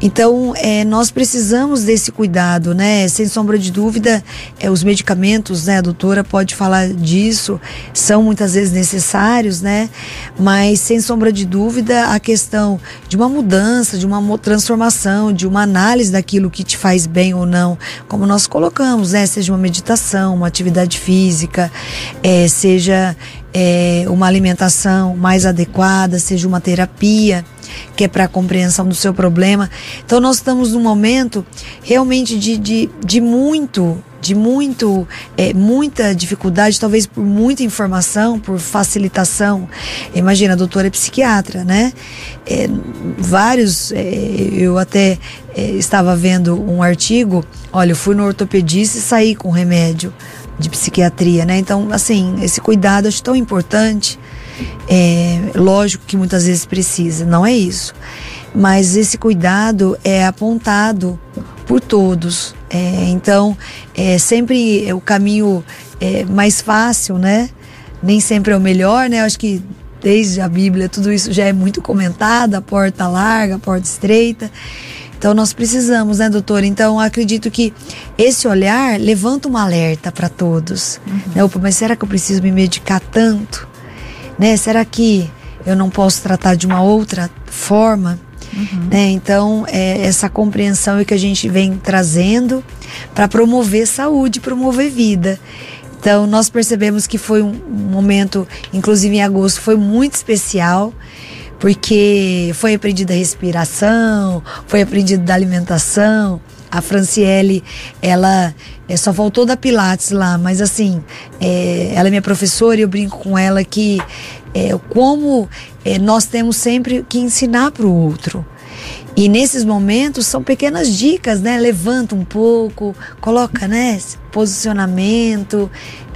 Então, é, nós precisamos desse cuidado, né? Sem sombra de dúvida, é, os medicamentos, né? A doutora pode falar disso, são muitas vezes necessários, né? Mas, sem sombra de dúvida, a questão de uma mudança, de uma transformação, de uma análise daquilo que te faz bem ou não, como nós colocamos, né? Seja uma meditação, uma atividade física, é, seja é, uma alimentação mais adequada, seja uma terapia que é para a compreensão do seu problema. Então nós estamos num momento realmente de, de, de muito de muito é, muita dificuldade, talvez por muita informação, por facilitação. Imagina, a doutora é psiquiatra, né? É, vários, é, eu até é, estava vendo um artigo, olha, eu fui no ortopedista e saí com remédio de psiquiatria, né? Então, assim, esse cuidado acho tão importante. É, lógico que muitas vezes precisa, não é isso. Mas esse cuidado é apontado por todos. É, então, é sempre o caminho é, mais fácil, né? Nem sempre é o melhor, né? acho que desde a Bíblia tudo isso já é muito comentado, a porta larga, a porta estreita. Então nós precisamos, né, doutora? Então acredito que esse olhar levanta um alerta para todos. Uhum. Né? Opa, mas será que eu preciso me medicar tanto? né? Será que eu não posso tratar de uma outra forma? Uhum. Né? Então, é essa compreensão é que a gente vem trazendo para promover saúde, promover vida. Então, nós percebemos que foi um momento, inclusive em agosto, foi muito especial, porque foi aprendida a respiração, foi aprendido da alimentação, a Franciele, ela é, só faltou da Pilates lá, mas assim, é, ela é minha professora e eu brinco com ela que é, como é, nós temos sempre que ensinar para o outro. E nesses momentos são pequenas dicas, né? Levanta um pouco, coloca, né? Posicionamento,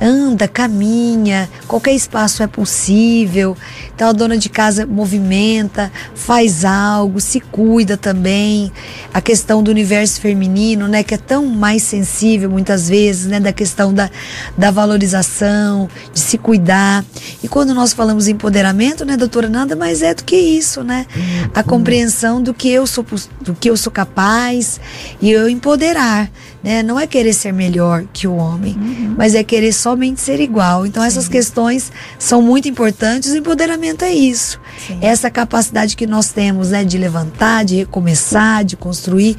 anda, caminha, qualquer espaço é possível. Então a dona de casa movimenta, faz algo, se cuida também. A questão do universo feminino, né, que é tão mais sensível muitas vezes, né, da questão da, da valorização, de se cuidar. E quando nós falamos em empoderamento, né, doutora, nada mais é do que isso, né? A compreensão do que eu sou do que eu sou capaz e eu empoderar, né? Não é querer ser melhor que o homem, uhum. mas é querer somente ser igual. Então Sim. essas questões são muito importantes. O empoderamento é isso. Sim. É essa capacidade que nós temos, né, de levantar, de recomeçar, de construir.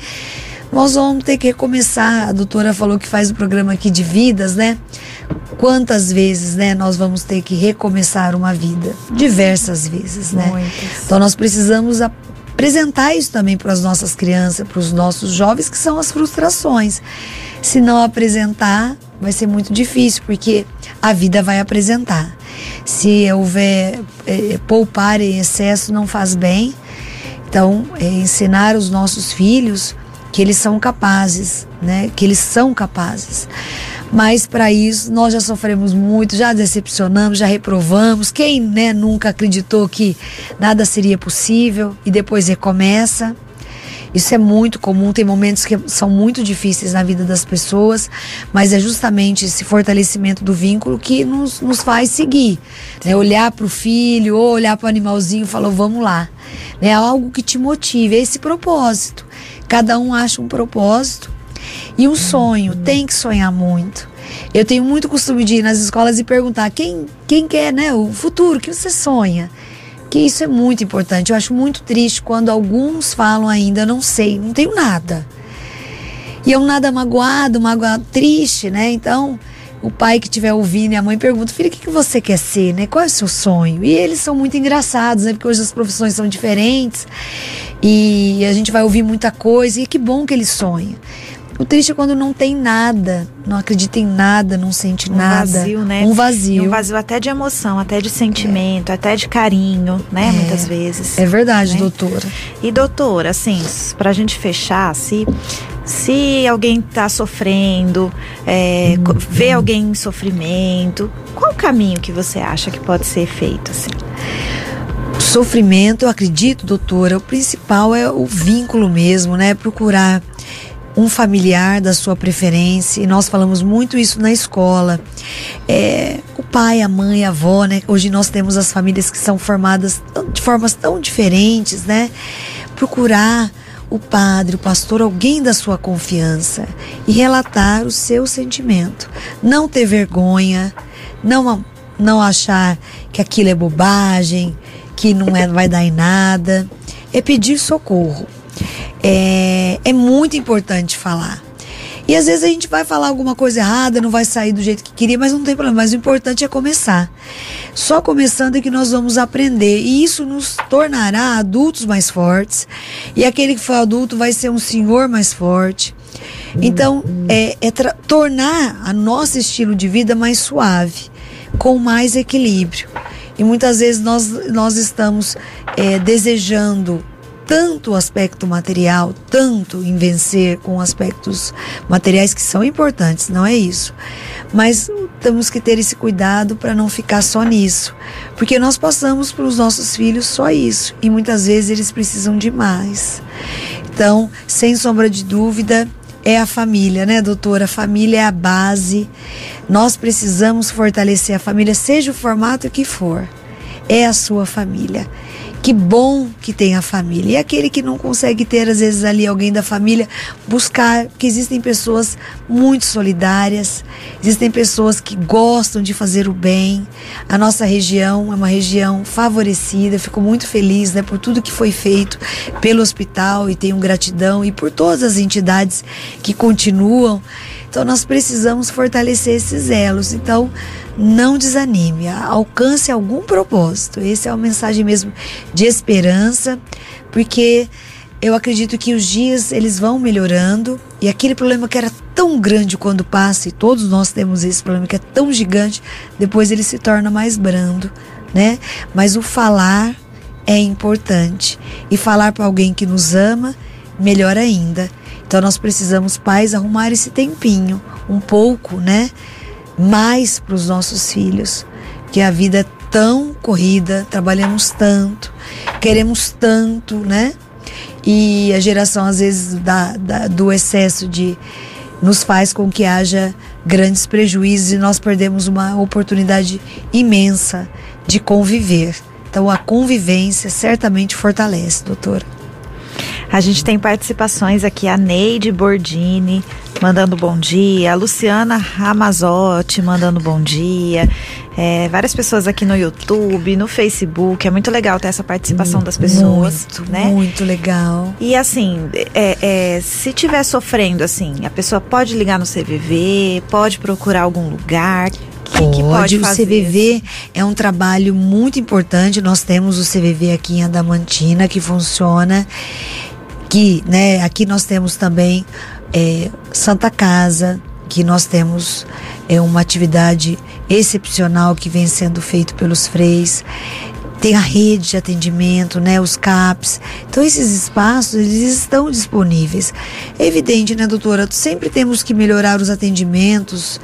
Nós vamos ter que recomeçar. A doutora falou que faz o programa aqui de vidas, né? Quantas vezes, né, nós vamos ter que recomeçar uma vida? Diversas vezes, né? Muitas. Então nós precisamos apresentar isso também para as nossas crianças, para os nossos jovens, que são as frustrações. Se não apresentar, vai ser muito difícil, porque a vida vai apresentar. Se houver é, poupar em excesso, não faz bem. Então, é, ensinar os nossos filhos que eles são capazes, né? Que eles são capazes. Mas para isso nós já sofremos muito, já decepcionamos, já reprovamos. Quem né, nunca acreditou que nada seria possível e depois recomeça? Isso é muito comum, tem momentos que são muito difíceis na vida das pessoas, mas é justamente esse fortalecimento do vínculo que nos, nos faz seguir. Né? Olhar para o filho ou olhar para o animalzinho e falar, vamos lá. É algo que te motive, é esse propósito. Cada um acha um propósito e um sonho, tem que sonhar muito. Eu tenho muito costume de ir nas escolas e perguntar quem, quem quer, né, o futuro, que você sonha. Que isso é muito importante. Eu acho muito triste quando alguns falam ainda, não sei, não tenho nada. E é um nada magoado, magoado, triste, né? Então, o pai que estiver ouvindo e a mãe pergunta, filho, o que, que você quer ser, né? Qual é o seu sonho? E eles são muito engraçados, né? Porque hoje as profissões são diferentes e a gente vai ouvir muita coisa e que bom que ele sonha. O triste é quando não tem nada, não acredita em nada, não sente um nada. Vazio, né? Um vazio. E um vazio até de emoção, até de sentimento, é. até de carinho, né? É. Muitas vezes. É verdade, né? doutora. E doutora, assim, pra gente fechar, se se alguém está sofrendo, é, uhum. vê alguém em sofrimento, qual o caminho que você acha que pode ser feito assim? Sofrimento, eu acredito, doutora, o principal é o vínculo mesmo, né? Procurar um familiar da sua preferência, e nós falamos muito isso na escola. É, o pai, a mãe, a avó, né? Hoje nós temos as famílias que são formadas de formas tão diferentes, né? Procurar o padre, o pastor, alguém da sua confiança e relatar o seu sentimento. Não ter vergonha, não, não achar que aquilo é bobagem, que não é, vai dar em nada. É pedir socorro é, é muito importante falar. E às vezes a gente vai falar alguma coisa errada, não vai sair do jeito que queria, mas não tem problema. Mas o importante é começar. Só começando é que nós vamos aprender. E isso nos tornará adultos mais fortes. E aquele que for adulto vai ser um senhor mais forte. Então, é, é tornar a nosso estilo de vida mais suave, com mais equilíbrio. E muitas vezes nós, nós estamos é, desejando tanto o aspecto material, tanto em vencer com aspectos materiais que são importantes, não é isso. Mas temos que ter esse cuidado para não ficar só nisso, porque nós passamos para os nossos filhos só isso e muitas vezes eles precisam de mais. Então, sem sombra de dúvida, é a família, né, doutora? A família é a base. Nós precisamos fortalecer a família, seja o formato que for. É a sua família. Que bom que tem a família. E aquele que não consegue ter, às vezes, ali alguém da família, buscar, porque existem pessoas muito solidárias, existem pessoas que gostam de fazer o bem. A nossa região é uma região favorecida. fico muito feliz né, por tudo que foi feito pelo hospital e tenho gratidão e por todas as entidades que continuam. Então, nós precisamos fortalecer esses elos. Então, não desanime, alcance algum propósito. Essa é uma mensagem mesmo de esperança, porque eu acredito que os dias eles vão melhorando e aquele problema que era tão grande quando passa, e todos nós temos esse problema que é tão gigante, depois ele se torna mais brando, né? Mas o falar é importante. E falar para alguém que nos ama, melhor ainda. Então nós precisamos, pais, arrumar esse tempinho, um pouco, né? Mais para os nossos filhos. Que a vida é tão corrida, trabalhamos tanto, queremos tanto, né? E a geração, às vezes, da, da, do excesso de. nos faz com que haja grandes prejuízos e nós perdemos uma oportunidade imensa de conviver. Então, a convivência certamente fortalece, doutora. A gente tem participações aqui, a Neide Bordini mandando bom dia, a Luciana Ramazotti mandando bom dia, é, várias pessoas aqui no YouTube, no Facebook, é muito legal ter essa participação das pessoas, muito, né? Muito legal. E assim, é, é, se tiver sofrendo assim, a pessoa pode ligar no CVV, pode procurar algum lugar, que pode, pode o CVV é um trabalho muito importante. Nós temos o CVV aqui em Adamantina que funciona aqui, né? Aqui nós temos também é, Santa Casa, que nós temos é, uma atividade excepcional que vem sendo feito pelos freis. Tem a rede de atendimento, né, os CAPs. Então esses espaços eles estão disponíveis. É evidente, né, doutora? Sempre temos que melhorar os atendimentos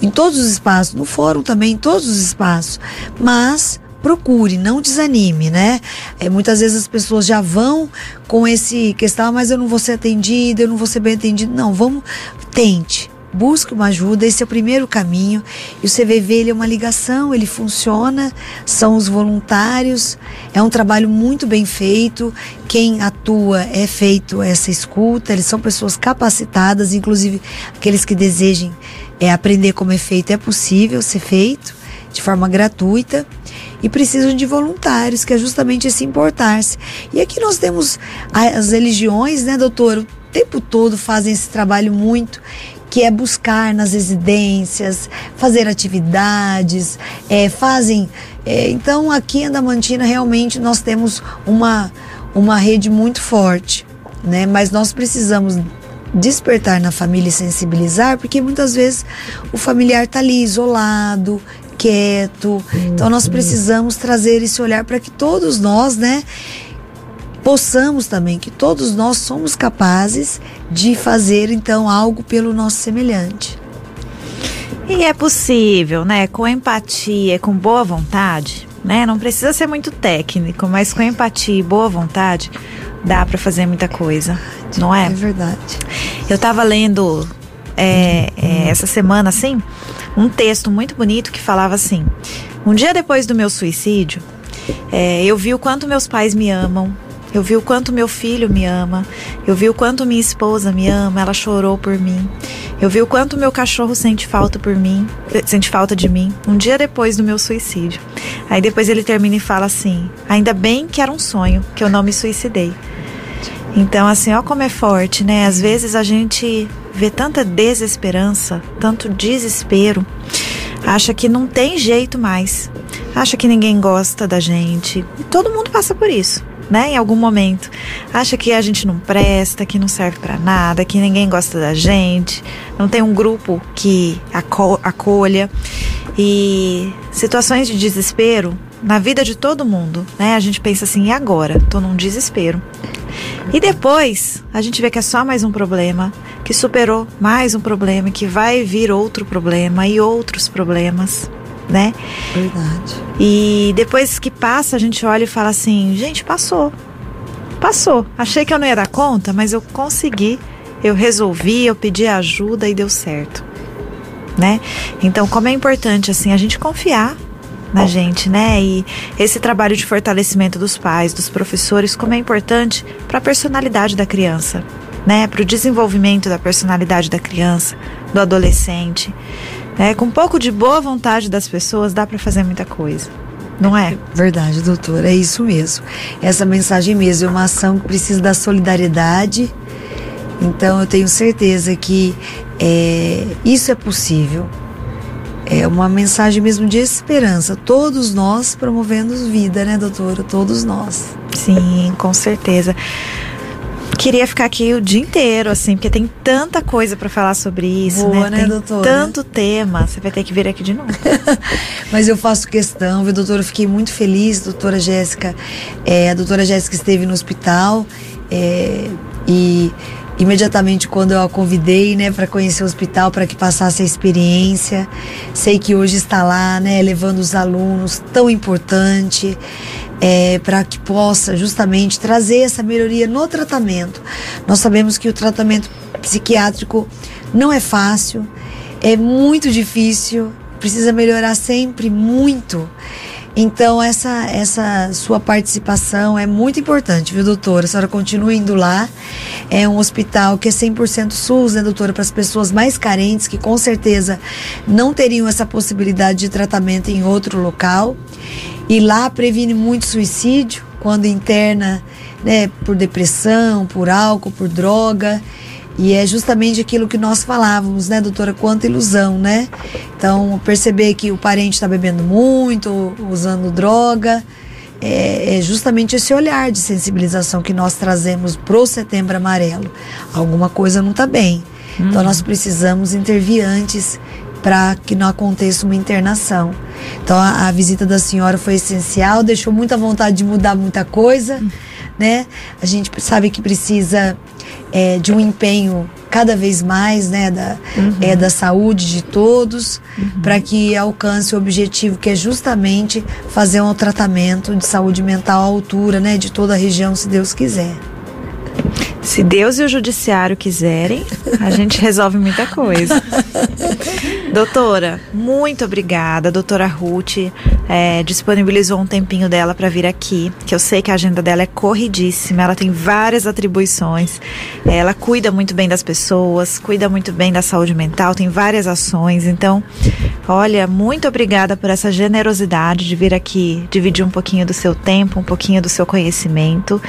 em todos os espaços, no fórum também, em todos os espaços. Mas procure, não desanime, né? É, muitas vezes as pessoas já vão com esse questão, ah, mas eu não vou ser atendida, eu não vou ser bem atendido. Não, vamos, tente. Busque uma ajuda, esse é o primeiro caminho. E o CVV ele é uma ligação, ele funciona, são os voluntários, é um trabalho muito bem feito. Quem atua é feito essa escuta, eles são pessoas capacitadas, inclusive aqueles que desejem é, aprender como é feito, é possível ser feito de forma gratuita e precisam de voluntários, que é justamente esse importar-se. E aqui nós temos as religiões, né, doutor? O tempo todo fazem esse trabalho muito que é buscar nas residências, fazer atividades, é, fazem. É, então, aqui em Andamantina, realmente nós temos uma, uma rede muito forte, né? Mas nós precisamos despertar na família e sensibilizar, porque muitas vezes o familiar está ali isolado, quieto. Então nós precisamos trazer esse olhar para que todos nós, né, possamos também que todos nós somos capazes de fazer então algo pelo nosso semelhante. E é possível, né, com empatia, com boa vontade, né? Não precisa ser muito técnico, mas com empatia e boa vontade dá para fazer muita coisa, não é? É verdade. Eu estava lendo é, é, essa semana, assim, um texto muito bonito que falava assim: Um dia depois do meu suicídio, é, eu vi o quanto meus pais me amam, eu vi o quanto meu filho me ama, eu vi o quanto minha esposa me ama, ela chorou por mim. Eu vi o quanto meu cachorro sente falta por mim, sente falta de mim, um dia depois do meu suicídio. Aí depois ele termina e fala assim: Ainda bem que era um sonho, que eu não me suicidei. Então, assim, ó como é forte, né? Às vezes a gente vê tanta desesperança, tanto desespero, acha que não tem jeito mais, acha que ninguém gosta da gente. E todo mundo passa por isso, né? Em algum momento. Acha que a gente não presta, que não serve para nada, que ninguém gosta da gente, não tem um grupo que aco acolha. E situações de desespero na vida de todo mundo, né? A gente pensa assim, e agora? Tô num desespero. E depois a gente vê que é só mais um problema, que superou mais um problema, que vai vir outro problema e outros problemas, né? Verdade. E depois que passa, a gente olha e fala assim: gente, passou. Passou. Achei que eu não ia dar conta, mas eu consegui. Eu resolvi, eu pedi ajuda e deu certo. Né? Então, como é importante assim a gente confiar na gente, né? E esse trabalho de fortalecimento dos pais, dos professores, como é importante para a personalidade da criança, né? Para o desenvolvimento da personalidade da criança, do adolescente. Né? Com um pouco de boa vontade das pessoas, dá para fazer muita coisa. Não é? Verdade, doutor, é isso mesmo. Essa mensagem mesmo é uma ação que precisa da solidariedade. Então eu tenho certeza que é, isso é possível é uma mensagem mesmo de esperança. Todos nós promovendo vida, né, doutora? Todos nós. Sim, com certeza. Queria ficar aqui o dia inteiro, assim, porque tem tanta coisa para falar sobre isso, Boa, né? né, tem doutora? tanto tema. Você vai ter que vir aqui de novo. [laughs] Mas eu faço questão, viu, doutora? Eu fiquei muito feliz, doutora Jéssica. É, a doutora Jéssica esteve no hospital é, e imediatamente quando eu a convidei, né, para conhecer o hospital, para que passasse a experiência. Sei que hoje está lá, né, levando os alunos, tão importante. É, para que possa justamente trazer essa melhoria no tratamento. Nós sabemos que o tratamento psiquiátrico não é fácil, é muito difícil, precisa melhorar sempre muito. Então, essa, essa sua participação é muito importante, viu, doutora? A senhora continua indo lá. É um hospital que é 100% SUS, né, doutora? Para as pessoas mais carentes, que com certeza não teriam essa possibilidade de tratamento em outro local. E lá previne muito suicídio quando interna né, por depressão, por álcool, por droga. E é justamente aquilo que nós falávamos, né, doutora? Quanta ilusão, né? Então, perceber que o parente está bebendo muito, usando droga, é, é, justamente esse olhar de sensibilização que nós trazemos pro Setembro Amarelo. Alguma coisa não está bem. Uhum. Então, nós precisamos intervir antes para que não aconteça uma internação. Então a, a, visita da senhora foi essencial, deixou muita vontade de mudar muita coisa, uhum. né? A gente sabe que precisa é, de um empenho cada vez mais, né, da, uhum. é, da saúde de todos, uhum. para que alcance o objetivo que é justamente fazer um tratamento de saúde mental à altura, né, de toda a região, se Deus quiser. Se Deus e o judiciário quiserem, a gente [laughs] resolve muita coisa. [laughs] Doutora, muito obrigada. Doutora Ruth é, disponibilizou um tempinho dela para vir aqui, que eu sei que a agenda dela é corridíssima, ela tem várias atribuições, ela cuida muito bem das pessoas, cuida muito bem da saúde mental, tem várias ações. Então, olha, muito obrigada por essa generosidade de vir aqui dividir um pouquinho do seu tempo, um pouquinho do seu conhecimento.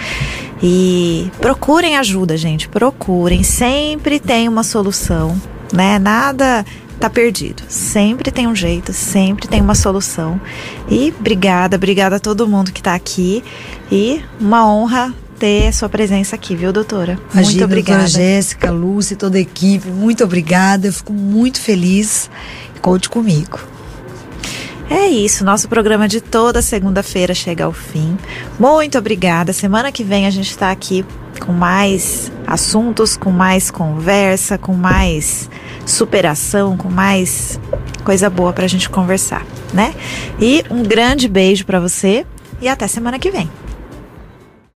E procurem ajuda, gente, procurem. Sempre tem uma solução, né? Nada tá perdido. Sempre tem um jeito, sempre tem uma solução. E obrigada, obrigada a todo mundo que tá aqui. E uma honra ter sua presença aqui, viu, doutora? Imagina, muito obrigada. Doutora Jéssica, Lúcia, toda a equipe, muito obrigada. Eu fico muito feliz. Conte comigo. É isso, nosso programa de toda segunda-feira chega ao fim. Muito obrigada. Semana que vem a gente está aqui com mais assuntos, com mais conversa, com mais superação, com mais coisa boa para a gente conversar, né? E um grande beijo para você e até semana que vem.